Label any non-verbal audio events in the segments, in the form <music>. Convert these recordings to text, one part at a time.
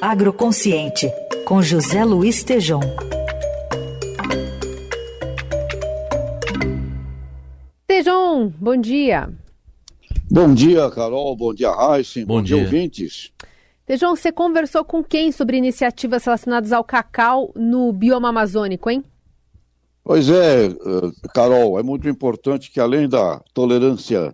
Agroconsciente, com José Luiz Tejom. Tejom, bom dia. Bom dia, Carol. Bom dia, Raíssen. Bom, bom dia, dia, ouvintes. Tejom, você conversou com quem sobre iniciativas relacionadas ao cacau no bioma amazônico, hein? Pois é, Carol, é muito importante que além da tolerância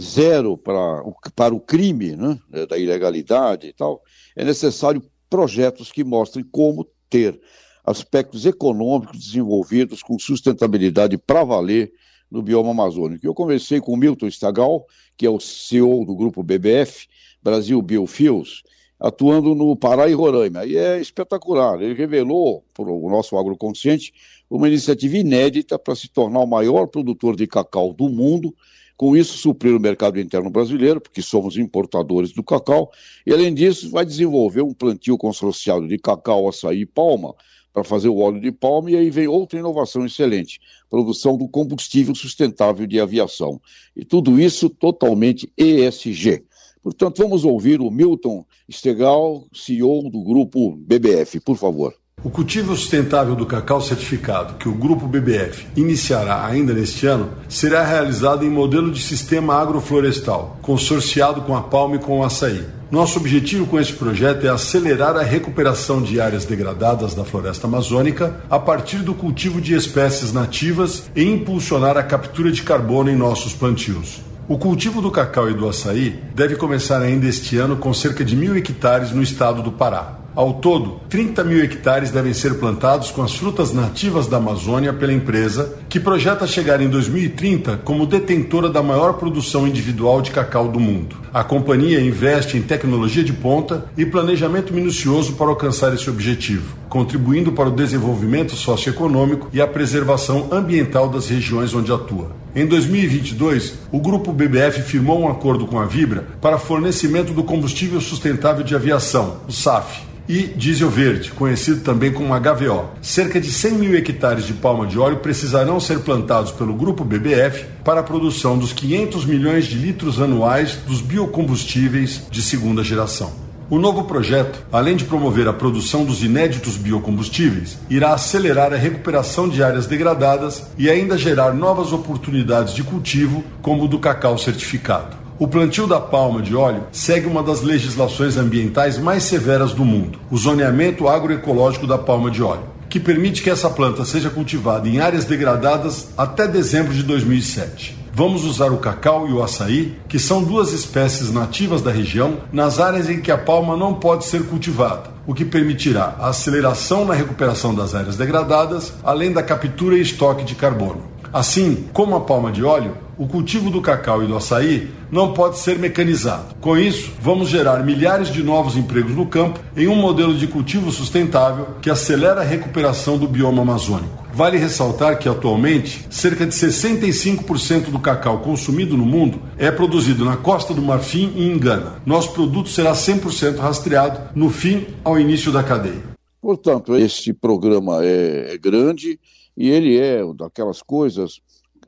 zero para o, para o crime, né, da ilegalidade e tal, é necessário projetos que mostrem como ter aspectos econômicos desenvolvidos com sustentabilidade para valer no bioma amazônico. Eu conversei com Milton Stagal, que é o CEO do grupo BBF, Brasil Biofuels, atuando no Pará e Roraima. E é espetacular. Ele revelou para o nosso agroconsciente uma iniciativa inédita para se tornar o maior produtor de cacau do mundo, com isso suprir o mercado interno brasileiro, porque somos importadores do cacau, e além disso vai desenvolver um plantio consorciado de cacau, açaí e palma, para fazer o óleo de palma, e aí vem outra inovação excelente, produção do combustível sustentável de aviação. E tudo isso totalmente ESG. Portanto, vamos ouvir o Milton Stegal, CEO do grupo BBF, por favor. O cultivo sustentável do cacau certificado, que o Grupo BBF iniciará ainda neste ano, será realizado em modelo de sistema agroflorestal, consorciado com a palma e com o açaí. Nosso objetivo com este projeto é acelerar a recuperação de áreas degradadas da floresta amazônica a partir do cultivo de espécies nativas e impulsionar a captura de carbono em nossos plantios. O cultivo do cacau e do açaí deve começar ainda este ano com cerca de mil hectares no estado do Pará. Ao todo, 30 mil hectares devem ser plantados com as frutas nativas da Amazônia pela empresa, que projeta chegar em 2030 como detentora da maior produção individual de cacau do mundo. A companhia investe em tecnologia de ponta e planejamento minucioso para alcançar esse objetivo, contribuindo para o desenvolvimento socioeconômico e a preservação ambiental das regiões onde atua. Em 2022, o grupo BBF firmou um acordo com a Vibra para fornecimento do combustível sustentável de aviação, o SAF e diesel verde, conhecido também como HVO. Cerca de 100 mil hectares de palma de óleo precisarão ser plantados pelo grupo BBF para a produção dos 500 milhões de litros anuais dos biocombustíveis de segunda geração. O novo projeto, além de promover a produção dos inéditos biocombustíveis, irá acelerar a recuperação de áreas degradadas e ainda gerar novas oportunidades de cultivo, como o do cacau certificado. O plantio da palma de óleo segue uma das legislações ambientais mais severas do mundo, o zoneamento agroecológico da palma de óleo, que permite que essa planta seja cultivada em áreas degradadas até dezembro de 2007. Vamos usar o cacau e o açaí, que são duas espécies nativas da região, nas áreas em que a palma não pode ser cultivada, o que permitirá a aceleração na recuperação das áreas degradadas, além da captura e estoque de carbono. Assim como a palma de óleo, o cultivo do cacau e do açaí não pode ser mecanizado. Com isso, vamos gerar milhares de novos empregos no campo em um modelo de cultivo sustentável que acelera a recuperação do bioma amazônico. Vale ressaltar que atualmente cerca de 65% do cacau consumido no mundo é produzido na Costa do Marfim e em Gana. Nosso produto será 100% rastreado no fim ao início da cadeia. Portanto, este programa é, é grande e ele é daquelas coisas,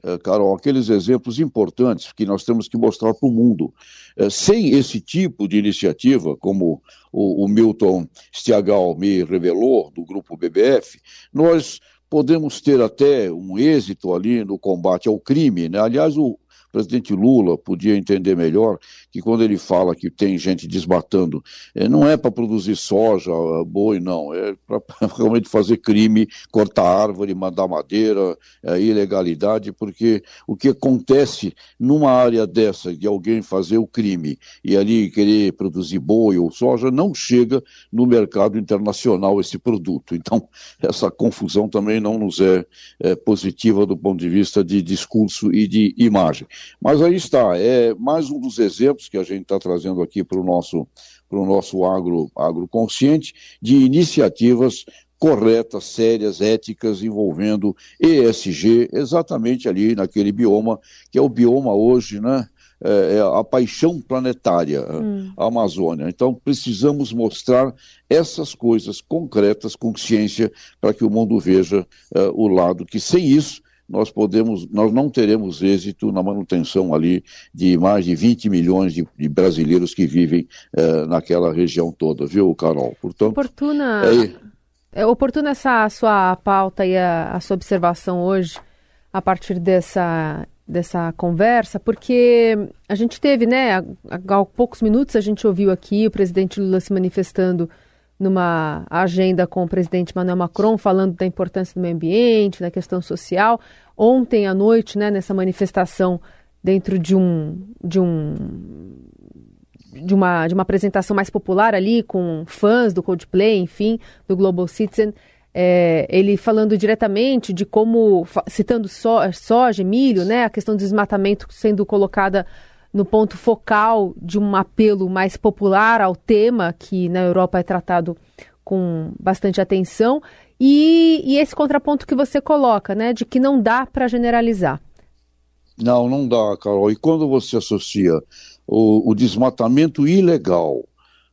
eh, Carol, aqueles exemplos importantes que nós temos que mostrar para o mundo. Eh, sem esse tipo de iniciativa, como o, o Milton Stiagal me revelou, do grupo BBF, nós podemos ter até um êxito ali no combate ao crime. Né? Aliás, o, presidente Lula podia entender melhor que quando ele fala que tem gente desmatando, é, não é para produzir soja, boi, não, é para <laughs> realmente fazer crime, cortar árvore, mandar madeira, é, ilegalidade, porque o que acontece numa área dessa, de alguém fazer o crime e ali querer produzir boi ou soja, não chega no mercado internacional esse produto. Então, <laughs> essa confusão também não nos é, é positiva do ponto de vista de discurso e de imagem. Mas aí está, é mais um dos exemplos que a gente está trazendo aqui para o nosso, pro nosso agro, agroconsciente de iniciativas corretas, sérias, éticas, envolvendo ESG, exatamente ali naquele bioma, que é o bioma hoje, né? É, é a paixão planetária, hum. a Amazônia. Então, precisamos mostrar essas coisas concretas com ciência para que o mundo veja uh, o lado que, sem isso, nós podemos, nós não teremos êxito na manutenção ali de mais de 20 milhões de, de brasileiros que vivem eh, naquela região toda, viu, Carol? Portanto, oportuna, é, é oportuna essa sua pauta e a, a sua observação hoje a partir dessa dessa conversa, porque a gente teve, né, há, há poucos minutos a gente ouviu aqui o presidente Lula se manifestando numa agenda com o presidente Emmanuel Macron, falando da importância do meio ambiente, da questão social. Ontem à noite, né, nessa manifestação dentro de um de um de uma, de uma apresentação mais popular ali, com fãs do Coldplay, enfim, do Global Citizen, é, ele falando diretamente de como, citando so, soja, milho, né, a questão do desmatamento sendo colocada no ponto focal de um apelo mais popular ao tema, que na Europa é tratado com bastante atenção, e, e esse contraponto que você coloca, né, de que não dá para generalizar. Não, não dá, Carol. E quando você associa o, o desmatamento ilegal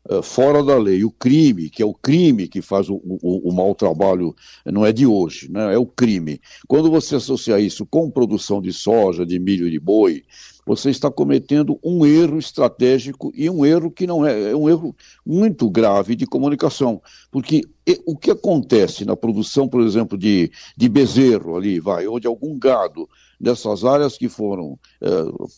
uh, fora da lei, o crime, que é o crime que faz o, o, o mau trabalho, não é de hoje, né? é o crime. Quando você associa isso com produção de soja, de milho e de boi, você está cometendo um erro estratégico e um erro que não é, é um erro muito grave de comunicação. Porque o que acontece na produção, por exemplo, de, de bezerro ali, vai, ou de algum gado, dessas áreas que foram é,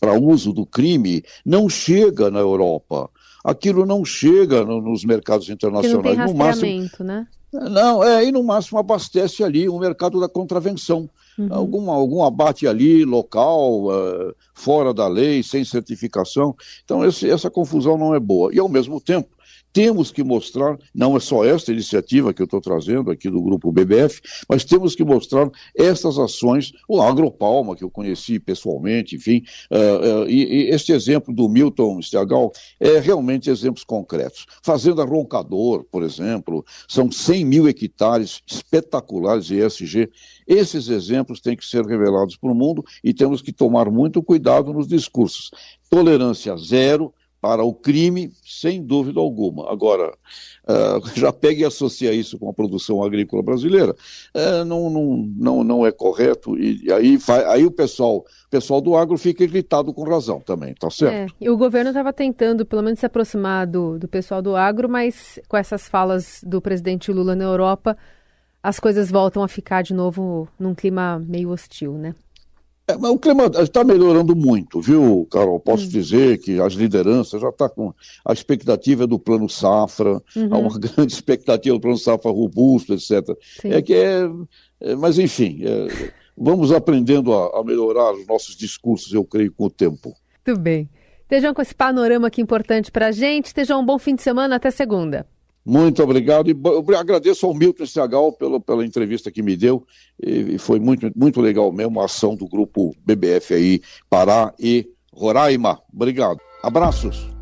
para uso do crime, não chega na Europa. Aquilo não chega no, nos mercados internacionais. Porque não tem rastreamento, no máximo, né? Não, é, e no máximo abastece ali o mercado da contravenção. Uhum. Algum, algum abate ali, local, uh, fora da lei, sem certificação. Então, esse, essa confusão não é boa. E, ao mesmo tempo, temos que mostrar, não é só esta iniciativa que eu estou trazendo aqui do grupo BBF, mas temos que mostrar essas ações, o Agropalma, que eu conheci pessoalmente, enfim, uh, uh, e, e, este exemplo do Milton Stiagal é realmente exemplos concretos. Fazenda Roncador, por exemplo, são 100 mil hectares espetaculares de ESG. Esses exemplos têm que ser revelados para o mundo e temos que tomar muito cuidado nos discursos. Tolerância zero, para o crime, sem dúvida alguma. Agora, uh, <laughs> já pega e associa isso com a produção agrícola brasileira, uh, não, não, não, não é correto, e, aí, aí o pessoal, pessoal do agro fica irritado com razão também, tá certo? É, e o governo estava tentando, pelo menos, se aproximar do, do pessoal do agro, mas com essas falas do presidente Lula na Europa, as coisas voltam a ficar de novo num clima meio hostil, né? É, mas o clima está melhorando muito, viu, Carol? Posso hum. dizer que as lideranças já estão tá com a expectativa do plano safra, uhum. há uma <laughs> grande expectativa do plano safra robusto, etc. Sim. É que é, é mas enfim, é, vamos aprendendo a, a, melhorar os nossos discursos, eu creio, com o tempo. Tudo bem. Estejam com esse panorama aqui importante para a gente. Estejam um bom fim de semana. Até segunda. Muito obrigado e agradeço ao Milton Segal pela, pela entrevista que me deu e, foi muito, muito legal mesmo a ação do grupo BBF aí, Pará e Roraima. Obrigado. Abraços.